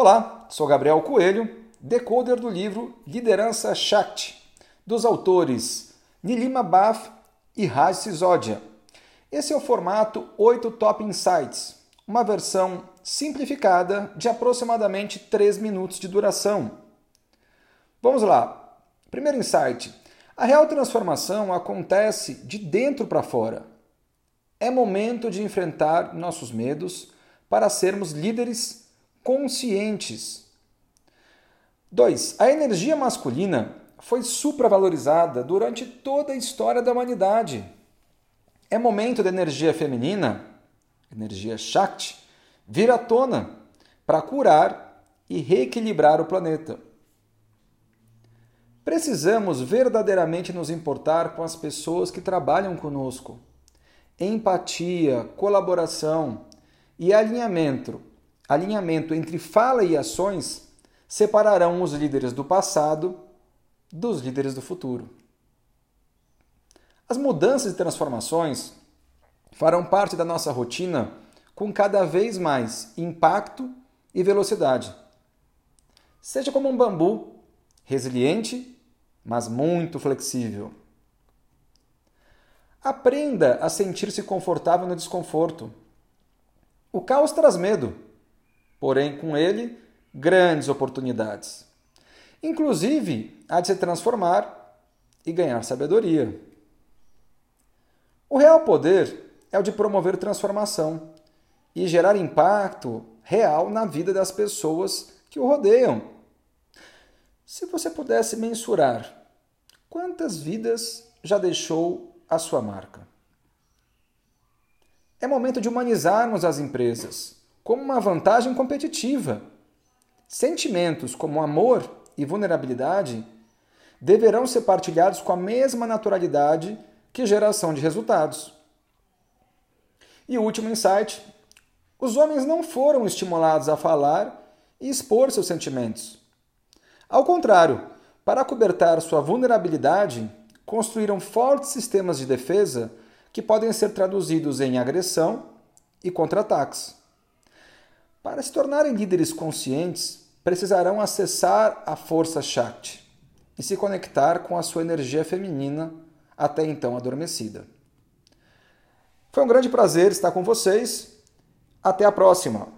Olá, sou Gabriel Coelho, decoder do livro Liderança Shakti, dos autores Nilima Baf e Raj Sisodia. Esse é o formato 8 Top Insights, uma versão simplificada de aproximadamente 3 minutos de duração. Vamos lá. Primeiro insight. A real transformação acontece de dentro para fora. É momento de enfrentar nossos medos para sermos líderes conscientes. 2. A energia masculina foi supravalorizada durante toda a história da humanidade. É momento da energia feminina, energia Shakti, vir à tona para curar e reequilibrar o planeta. Precisamos verdadeiramente nos importar com as pessoas que trabalham conosco. Empatia, colaboração e alinhamento alinhamento entre fala e ações separarão os líderes do passado dos líderes do futuro. As mudanças e transformações farão parte da nossa rotina com cada vez mais impacto e velocidade. Seja como um bambu, resiliente, mas muito flexível. Aprenda a sentir-se confortável no desconforto. O caos traz medo porém com ele grandes oportunidades. Inclusive, há de se transformar e ganhar sabedoria. O real poder é o de promover transformação e gerar impacto real na vida das pessoas que o rodeiam. Se você pudesse mensurar quantas vidas já deixou a sua marca? É momento de humanizarmos as empresas como uma vantagem competitiva. Sentimentos como amor e vulnerabilidade deverão ser partilhados com a mesma naturalidade que geração de resultados. E último insight: os homens não foram estimulados a falar e expor seus sentimentos. Ao contrário, para cobertar sua vulnerabilidade, construíram fortes sistemas de defesa que podem ser traduzidos em agressão e contra-ataques. Para se tornarem líderes conscientes, precisarão acessar a força Shakti e se conectar com a sua energia feminina até então adormecida. Foi um grande prazer estar com vocês. Até a próxima!